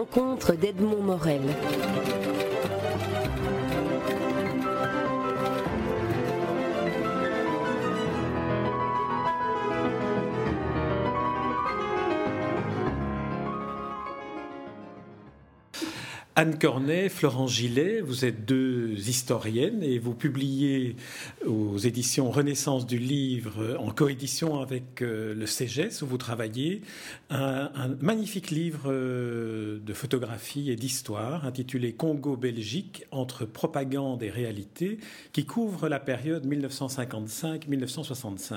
rencontres d'Edmond Morel. Anne Cornet, Florent Gillet, vous êtes deux historiennes et vous publiez aux éditions Renaissance du Livre en coédition avec euh, le CEGES où vous travaillez un, magnifique livre euh, de photographie et d'histoire intitulé Congo-Belgique entre propagande et réalité qui couvre la période 1955-1965.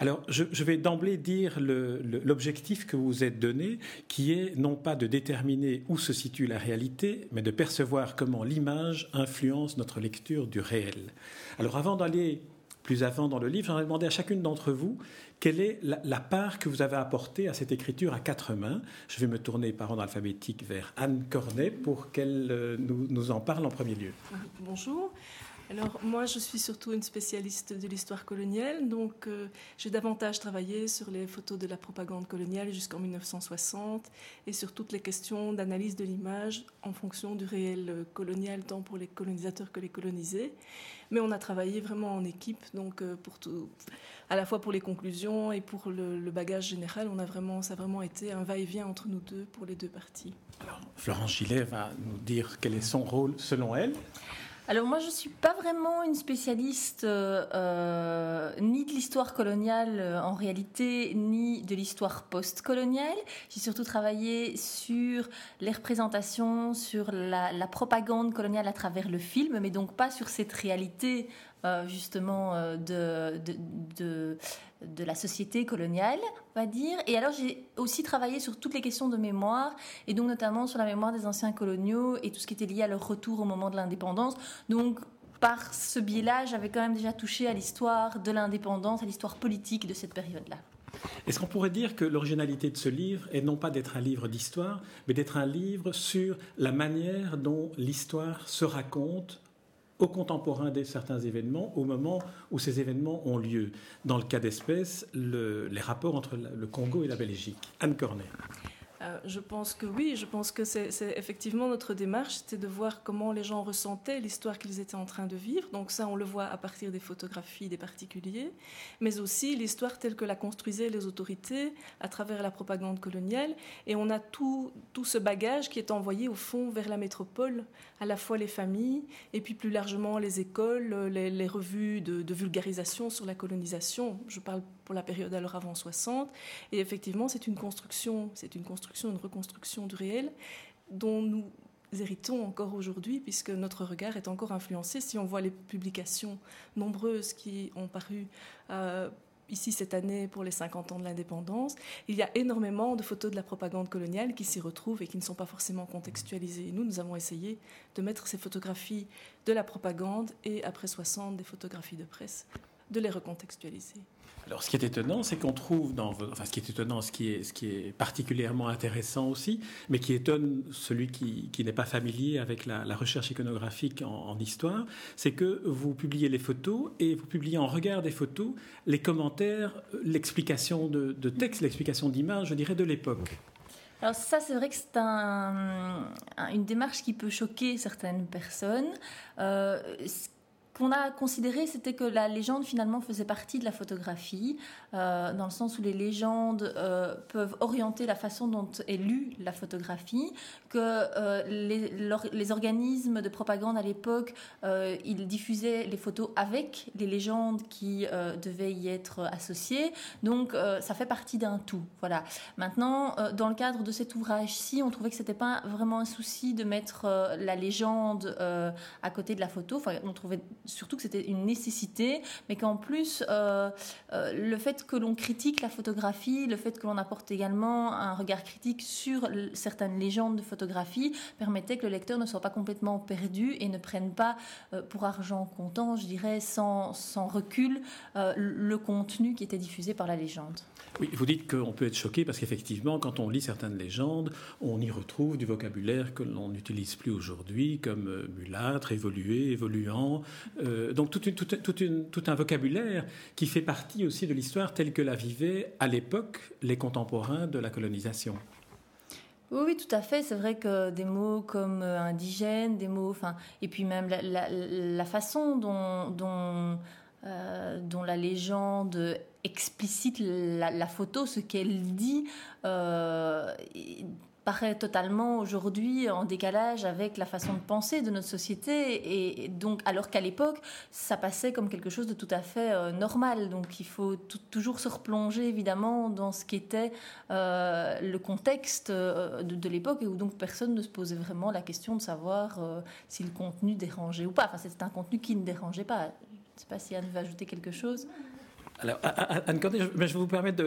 Alors je, vais d'emblée dire l'objectif que vous êtes donné qui est non pas de déterminer où se situe la réalité mais de percevoir comment l'image influence notre lecture du réel. Alors avant d'aller plus avant dans le livre, j'aimerais demander à chacune d'entre vous quelle est la, part que vous avez apportée à cette écriture à quatre mains? Je vais me tourner par ordre alphabétique vers Anne Cornet pour qu'elle euh, nous, nous en parle en premier lieu. Bonjour. Alors moi, je suis surtout une spécialiste de l'histoire coloniale, donc euh, j'ai davantage travaillé sur les photos de la propagande coloniale jusqu'en 1960 et sur toutes les questions d'analyse de l'image en fonction du réel euh, colonial, tant pour les colonisateurs que les colonisés. Mais on a travaillé vraiment en équipe, donc euh, à la fois pour les conclusions et pour le, bagage général, on a vraiment, ça a vraiment été un va-et-vient entre nous deux pour les deux parties. Alors, Florence Gillet va nous dire quel est son rôle selon elle. Alors moi, je ne suis pas vraiment une spécialiste euh, euh, ni de l'histoire coloniale euh, en réalité, ni de l'histoire post-coloniale. J'ai surtout travaillé sur les représentations, sur la, propagande coloniale à travers le film, mais donc pas sur cette réalité justement de, de de la société coloniale, on va dire. Et alors j'ai aussi travaillé sur toutes les questions de mémoire, et donc notamment sur la mémoire des anciens coloniaux et tout ce qui était lié à leur retour au moment de l'indépendance. Donc par ce biais-là, j'avais quand même déjà touché à l'histoire de l'indépendance, à l'histoire politique de cette période-là. Est-ce qu'on pourrait dire que l'originalité de ce livre est non pas d'être un livre d'histoire, mais d'être un livre sur la manière dont l'histoire se raconte au contemporain de certains événements, au moment où ces événements ont lieu. Dans le cas d'espèce, les rapports entre le Congo et la Belgique. Anne Cornet. Euh, je pense que oui, je pense que c'est effectivement notre démarche, c'était de voir comment les gens ressentaient l'histoire qu'ils étaient en train de vivre. Donc ça, on le voit à partir des photographies des particuliers, mais aussi l'histoire telle que la construisaient les autorités à travers la propagande coloniale. Et on a tout, tout ce bagage qui est envoyé au fond vers la métropole, à la fois les familles et puis plus largement les écoles, les, revues de, de vulgarisation sur la colonisation. Je parle pour la période alors avant 60. Et effectivement, c'est une construction, c'est une construction, une reconstruction du réel dont nous héritons encore aujourd'hui, puisque notre regard est encore influencé. Si on voit les publications nombreuses qui ont paru euh, ici cette année pour les 50 ans de l'indépendance, il y a énormément de photos de la propagande coloniale qui s'y retrouvent et qui ne sont pas forcément contextualisées. Nous, nous avons essayé de mettre ces photographies de la propagande et après 60 des photographies de presse, de les recontextualiser. Alors, ce qui est étonnant, c'est qu'on trouve dans, enfin, ce qui est étonnant, ce qui est, ce qui est particulièrement intéressant aussi, mais qui étonne celui qui, qui n'est pas familier avec la, recherche iconographique en, histoire, c'est que vous publiez les photos et vous publiez en regard des photos les commentaires, l'explication de, texte, l'explication d'image, je dirais, de l'époque. Alors ça, c'est vrai que c'est un, une démarche qui peut choquer certaines personnes. Euh, qu'on a considéré, c'était que la légende finalement faisait partie de la photographie, euh, dans le sens où les légendes euh, peuvent orienter la façon dont est lue la photographie, que euh, les, organismes de propagande à l'époque, ils diffusaient les photos avec les légendes qui devaient y être associées, donc ça fait partie d'un tout. Voilà. Maintenant, dans le cadre de cet ouvrage-ci, on trouvait que c'était pas vraiment un souci de mettre la légende à côté de la photo. Enfin, on trouvait surtout que c'était une nécessité, mais qu'en plus, euh, euh, le fait que l'on critique la photographie, le fait que l'on apporte également un regard critique sur certaines légendes de photographie, permettait que le lecteur ne soit pas complètement perdu et ne prenne pas euh, pour argent comptant, je dirais, sans, sans recul, le contenu qui était diffusé par la légende. Oui, vous dites qu'on peut être choqué parce qu'effectivement, quand on lit certaines légendes, on y retrouve du vocabulaire que l'on n'utilise plus aujourd'hui, comme mulâtre, évolué, évoluant, euh, donc tout, un vocabulaire qui fait partie aussi de l'histoire telle que la vivaient à l'époque les contemporains de la colonisation. Oui, tout à fait. C'est vrai que des mots comme euh, indigène, des mots, enfin, et puis même la, façon dont, euh, dont, la légende explicite la, photo, ce qu'elle dit, paraît totalement aujourd'hui en décalage avec la façon de penser de notre société. Et donc alors qu'à l'époque ça passait comme quelque chose de tout à fait euh, normal. Donc il faut toujours se replonger évidemment dans ce qu'était euh, le contexte euh, de, l'époque et où donc personne ne se posait vraiment la question de savoir si le contenu dérangeait ou pas. Enfin c'était un contenu qui ne dérangeait pas. Je ne sais pas si Anne veut ajouter quelque chose alors, Anne Cornet, je, vais vous permettre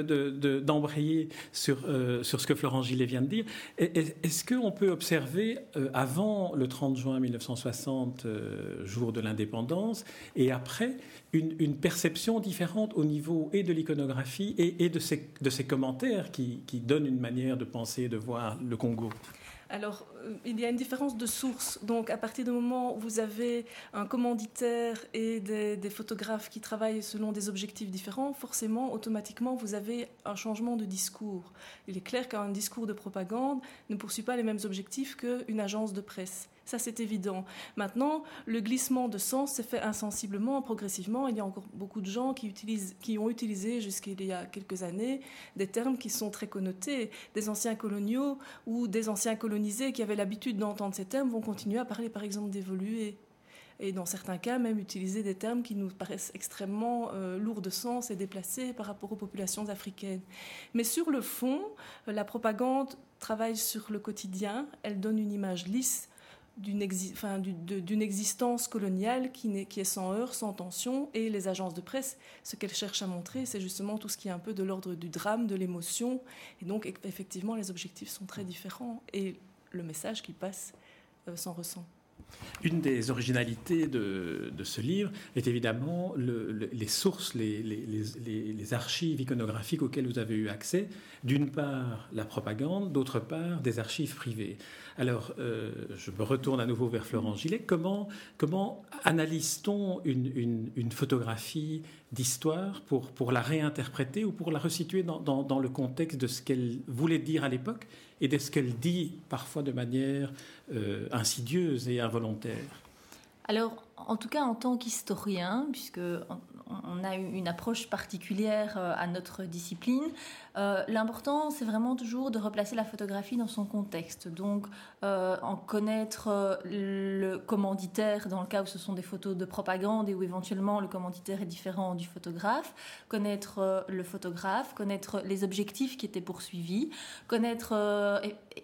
d'embrayer sur, euh, sur ce que Florent Gillet vient de dire. Est-ce qu'on peut observer, euh, avant le 30 juin 1960, euh, jour de l'indépendance, et après, une, perception différente au niveau et de l'iconographie et, de, ces, de ces commentaires qui, qui donnent une manière de penser et de voir le Congo? Alors, euh, il y a une différence de source. Donc, à partir du moment où vous avez un commanditaire et des, photographes qui travaillent selon des objectifs différents, forcément, automatiquement, vous avez un changement de discours. Il est clair qu'un discours de propagande ne poursuit pas les mêmes objectifs qu'une agence de presse. Ça, c'est évident. Maintenant, le glissement de sens s'est fait insensiblement, progressivement. Il y a encore beaucoup de gens qui, utilisent, qui ont utilisé jusqu'il y a quelques années des termes qui sont très connotés. Des anciens coloniaux ou des anciens colonisés qui avaient l'habitude d'entendre ces termes vont continuer à parler, par exemple, d'évoluer et dans certains cas même utiliser des termes qui nous paraissent extrêmement euh, lourds de sens et déplacés par rapport aux populations africaines. Mais sur le fond, la propagande travaille sur le quotidien, elle donne une image lisse d'une existence coloniale qui, qui, est sans heurts, sans tension. Et les agences de presse, ce qu'elles cherchent à montrer, c'est justement tout ce qui est un peu de l'ordre du drame, de l'émotion. Et donc, effectivement, les objectifs sont très différents et le message qui passe euh, s'en ressent. Une des originalités de, ce livre est évidemment les sources, les, archives iconographiques auxquelles vous avez eu accès. D'une part, la propagande, d'autre part, des archives privées. Alors, euh, je me retourne à nouveau vers Florence Gillet. Comment, comment analyse-t-on une, photographie d'histoire pour, pour la réinterpréter ou pour la resituer dans, dans, le contexte de ce qu'elle voulait dire à l'époque et de ce qu'elle dit parfois de manière euh, insidieuse et involontaire en tout cas, en tant qu'historien, puisque on a une approche particulière euh, à notre discipline. Euh, l'important, c'est vraiment toujours de replacer la photographie dans son contexte. Donc, euh, en connaître le commanditaire dans le cas où ce sont des photos de propagande et où éventuellement le commanditaire est différent du photographe, connaître le photographe, connaître les objectifs qui étaient poursuivis, connaître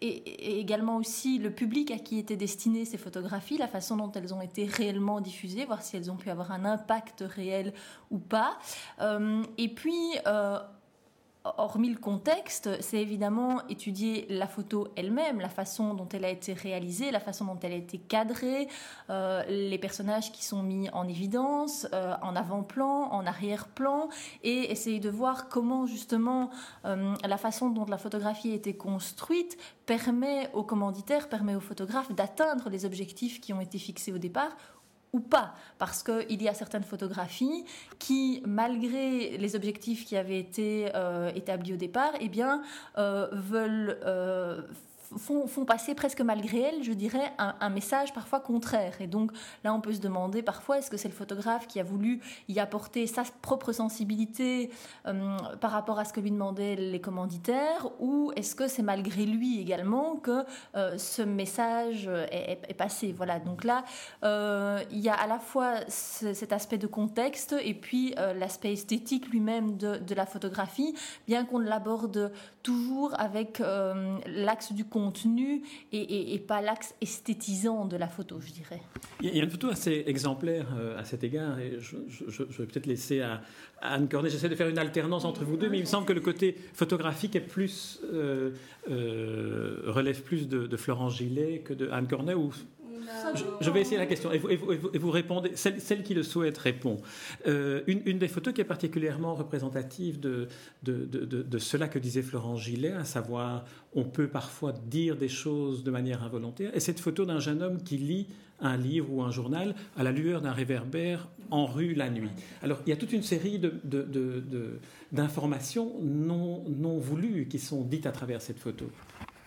et, également aussi le public à qui étaient destinées ces photographies, la façon dont elles ont été réellement diffusées, voir si elles ont pu avoir un impact réel ou pas. Euh, et puis, euh, hormis le contexte, c'est évidemment étudier la photo elle-même, la façon dont elle a été réalisée, la façon dont elle a été cadrée, euh, les personnages qui sont mis en évidence, en avant-plan, en arrière-plan, et essayer de voir comment justement la façon dont la photographie a été construite permet aux commanditaires, permet aux photographes d'atteindre les objectifs qui ont été fixés au départ ou pas, parce qu'il y a certaines photographies qui, malgré les objectifs qui avaient été euh, établis au départ, eh bien, euh, veulent euh, font, passer presque malgré elles, je dirais, un, message parfois contraire. Et donc là, on peut se demander parfois, est-ce que c'est le photographe qui a voulu y apporter sa propre sensibilité euh, par rapport à ce que lui demandaient les commanditaires, ou est-ce que c'est malgré lui également que euh, ce message est, passé? Voilà, donc là, euh, il y a à la fois cet aspect de contexte et puis l'aspect esthétique lui-même de, de, la photographie, bien qu'on l'aborde toujours avec l'axe du contexte et, pas l'axe esthétisant de la photo, je dirais. Il y a une photo assez exemplaire euh, à cet égard, et je, vais peut-être laisser à, Anne Cornet, j'essaie de faire une alternance entre vous deux, mais il me semble que le côté photographique est plus, euh, euh, relève plus de, de, Florence Gillet que de Anne Cornet, ou je, vais essayer la question et vous, répondez, celle, qui le souhaite répond. Euh, une, des photos qui est particulièrement représentative de, de, cela que disait Florence Gillet, à savoir on peut parfois dire des choses de manière involontaire, est cette photo d'un jeune homme qui lit un livre ou un journal à la lueur d'un réverbère en rue la nuit. Alors il y a toute une série d'informations non, non voulues qui sont dites à travers cette photo.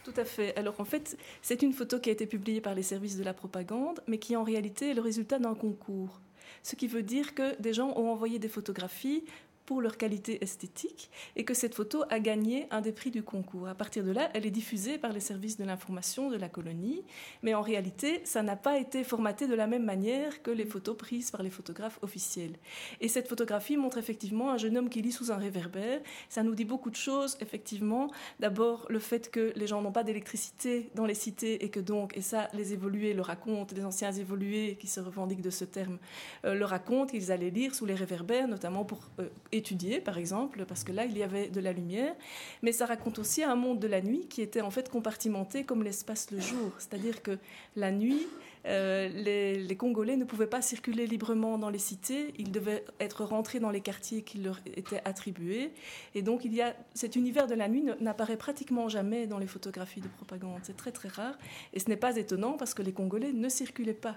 Tout à fait. Alors en fait, c'est une photo qui a été publiée par les services de la propagande, mais qui en réalité est le résultat d'un concours. Ce qui veut dire que des gens ont envoyé des photographies pour leur qualité esthétique et que cette photo a gagné un des prix du concours. À partir de là, elle est diffusée par les services de l'information de la colonie, mais en réalité, ça n'a pas été formaté de la même manière que les photos prises par les photographes officiels. Et cette photographie montre effectivement un jeune homme qui lit sous un réverbère. Ça nous dit beaucoup de choses, effectivement. D'abord, le fait que les gens n'ont pas d'électricité dans les cités et que donc, et ça, les évolués le racontent, les anciens évolués qui se revendiquent de ce terme euh, le racontent, qu'ils allaient lire sous les réverbères, notamment pour euh, étudier, par exemple, parce que là, il y avait de la lumière. Mais ça raconte aussi un monde de la nuit qui était en fait compartimenté comme l'espace le jour. C'est-à-dire que la nuit, euh, les, Congolais ne pouvaient pas circuler librement dans les cités, ils devaient être rentrés dans les quartiers qui leur étaient attribués. Et donc, il y a, cet univers de la nuit n'apparaît pratiquement jamais dans les photographies de propagande. C'est très très rare. Et ce n'est pas étonnant parce que les Congolais ne circulaient pas.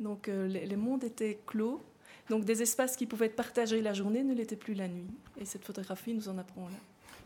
Donc, euh, les mondes étaient clos. Donc des espaces qui pouvaient être partagés la journée ne l'étaient plus la nuit. Et cette photographie nous en apprend là.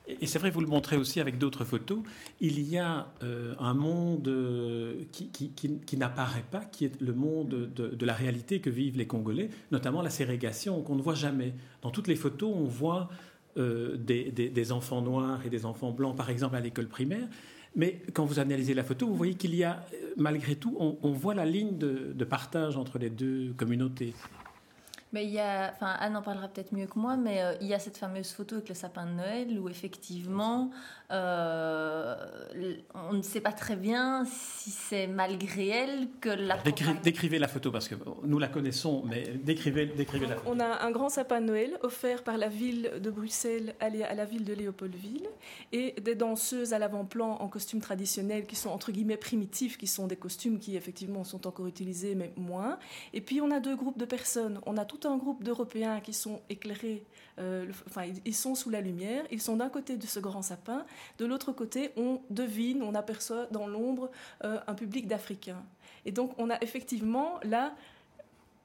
Et c'est vrai, vous le montrez aussi avec d'autres photos, il y a euh, un monde euh, qui, n'apparaît pas, qui est le monde de, la réalité que vivent les Congolais, notamment la ségrégation qu'on ne voit jamais. Dans toutes les photos, on voit euh, des, enfants noirs et des enfants blancs, par exemple, à l'école primaire. Mais quand vous analysez la photo, vous voyez qu'il y a, malgré tout, on, voit la ligne de partage entre les deux communautés. Mais il y a, enfin Anne en parlera peut-être mieux que moi, mais euh, il y a cette fameuse photo avec le sapin de Noël où effectivement euh, on ne sait pas très bien si c'est malgré elle que la. décrivez la photo parce que nous la connaissons, mais décrivez, décrivez la photo. On a un grand sapin de Noël offert par la ville de Bruxelles à la ville de Léopoldville et des danseuses à l'avant-plan en costumes traditionnels qui sont entre guillemets primitifs, qui sont des costumes qui effectivement sont encore utilisés mais moins. Et puis on a deux groupes de personnes. On a tout un groupe d'Européens qui sont éclairés, euh, enfin, ils sont sous la lumière, ils sont d'un côté de ce grand sapin, de l'autre côté, on devine, on aperçoit dans l'ombre euh, un public d'Africains. Et donc, on a effectivement là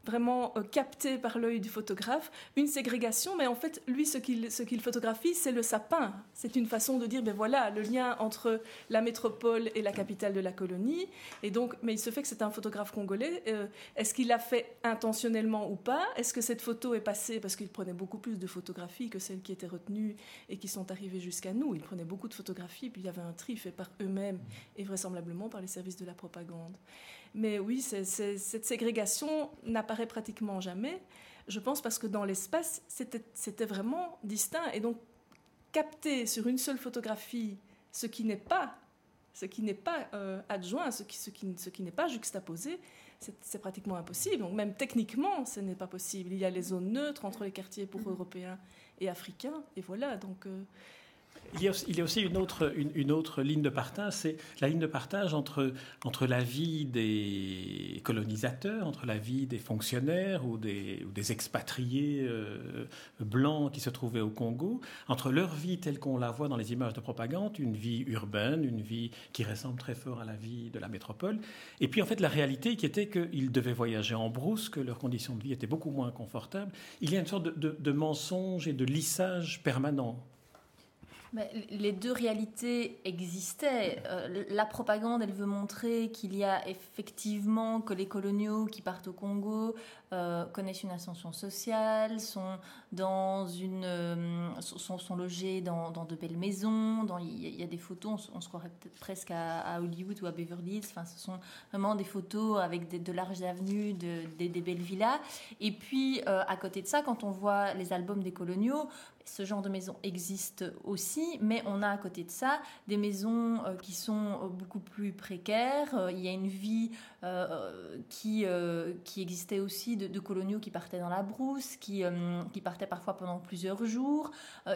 vraiment euh, capté par l'œil du photographe, une ségrégation, mais en fait, lui, ce qu'il photographie, c'est le sapin. C'est une façon de dire, ben voilà, le lien entre la métropole et la capitale de la colonie. Et donc, mais il se fait que c'est un photographe congolais. Euh, est-ce qu'il l'a fait intentionnellement ou pas? Est-ce que cette photo est passée? Parce qu'il prenait beaucoup plus de photographies que celles qui étaient retenues et qui sont arrivées jusqu'à nous Il prenait beaucoup de photographies, puis il y avait un tri fait par eux-mêmes et vraisemblablement par les services de la propagande. Mais oui, cette ségrégation n'apparaît pratiquement jamais. Je pense parce que dans l'espace, c'était vraiment distinct. Et donc, capter sur une seule photographie ce qui n'est pas, ce qui n'est pas euh, adjoint, ce qui, ce qui, ce qui n'est pas juxtaposé, c'est pratiquement impossible. Donc, même techniquement, ce n'est pas possible. Il y a les zones neutres entre les quartiers pour Européens et Africains. Et voilà. Donc, euh, il y, a aussi, une autre, ligne de partage, c'est la ligne de partage entre, la vie des colonisateurs, entre la vie des fonctionnaires ou des, expatriés euh, blancs qui se trouvaient au Congo, entre leur vie telle qu'on la voit dans les images de propagande, une vie urbaine, une vie qui ressemble très fort à la vie de la métropole, et puis en fait la réalité qui était qu'ils devaient voyager en brousse, que leurs conditions de vie étaient beaucoup moins confortables. Il y a une sorte de mensonge et de lissage permanent les deux réalités existaient. Euh, la propagande, elle veut montrer qu'il y a effectivement que les coloniaux qui partent au Congo euh, connaissent une ascension sociale, sont dans une, euh, sont, logés dans, dans, de belles maisons. Il y, a des photos, on, se croirait peut-être presque à, Hollywood ou à Beverly Hills. Enfin, ce sont vraiment des photos avec de larges avenues, de, des belles villas. Et puis, à côté de ça, quand on voit les albums des coloniaux, ce genre de maison existe aussi, mais on a à côté de ça des maisons euh, qui sont euh, beaucoup plus précaires. Euh, il y a une vie qui, qui existait aussi de, coloniaux qui partaient dans la brousse, qui, qui partaient parfois pendant plusieurs jours,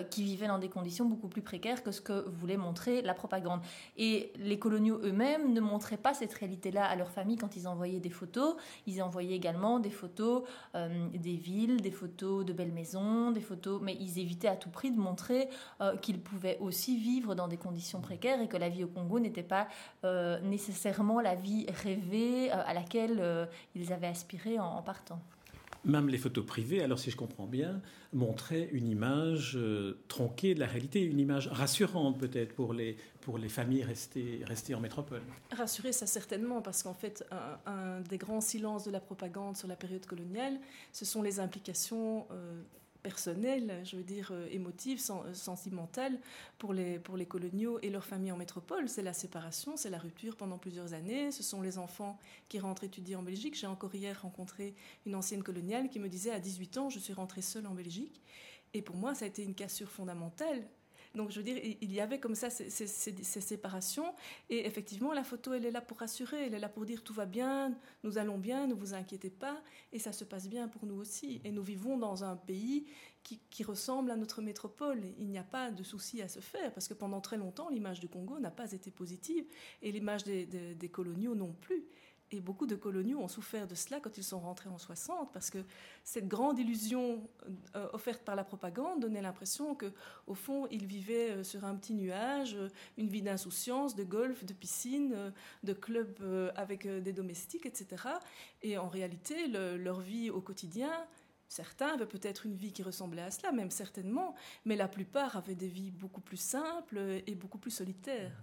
qui vivaient dans des conditions beaucoup plus précaires que ce que voulait montrer la propagande. Et les coloniaux eux-mêmes ne montraient pas cette réalité-là à leur famille quand ils envoyaient des photos. Ils envoyaient également des photos des villes, des photos de belles maisons, des photos, mais ils évitaient à tout prix de montrer euh, qu'ils pouvaient aussi vivre dans des conditions précaires et que la vie au Congo n'était pas euh, nécessairement la vie rêvée euh, à laquelle ils avaient aspiré en, partant. Même les photos privées, alors si je comprends bien, montraient une image euh, tronquée de la réalité, une image rassurante peut-être pour les, pour les familles restées, restées en métropole. Rassurée, ça certainement, parce qu'en fait, un, des grands silences de la propagande sur la période coloniale, ce sont les implications euh, personnel, je veux dire euh, émotif, euh, sentimental pour les, pour les coloniaux et leurs familles en métropole. C'est la séparation, c'est la rupture pendant plusieurs années. Ce sont les enfants qui rentrent étudier en Belgique. J'ai encore hier rencontré une ancienne coloniale qui me disait à 18 ans, je suis rentrée seule en Belgique. Et pour moi, ça a été une cassure fondamentale donc, je veux dire, il y avait comme ça ces, séparations. Et effectivement, la photo, elle est là pour rassurer, elle est là pour dire tout va bien, nous allons bien, ne vous inquiétez pas. Et ça se passe bien pour nous aussi. Et nous vivons dans un pays qui, ressemble à notre métropole. Il n'y a pas de souci à se faire, parce que pendant très longtemps, l'image du Congo n'a pas été positive, et l'image des coloniaux non plus. Et beaucoup de coloniaux ont souffert de cela quand ils sont rentrés en 60, parce que cette grande illusion euh, offerte par la propagande donnait l'impression que, au fond, ils vivaient euh, sur un petit nuage, euh, une vie d'insouciance, de golf, de piscine, de club avec des domestiques, etc. Et en réalité, leur vie au quotidien, Certains avaient peut-être une vie qui ressemblait à cela, même certainement, mais la plupart avaient des vies beaucoup plus simples et beaucoup plus solitaires.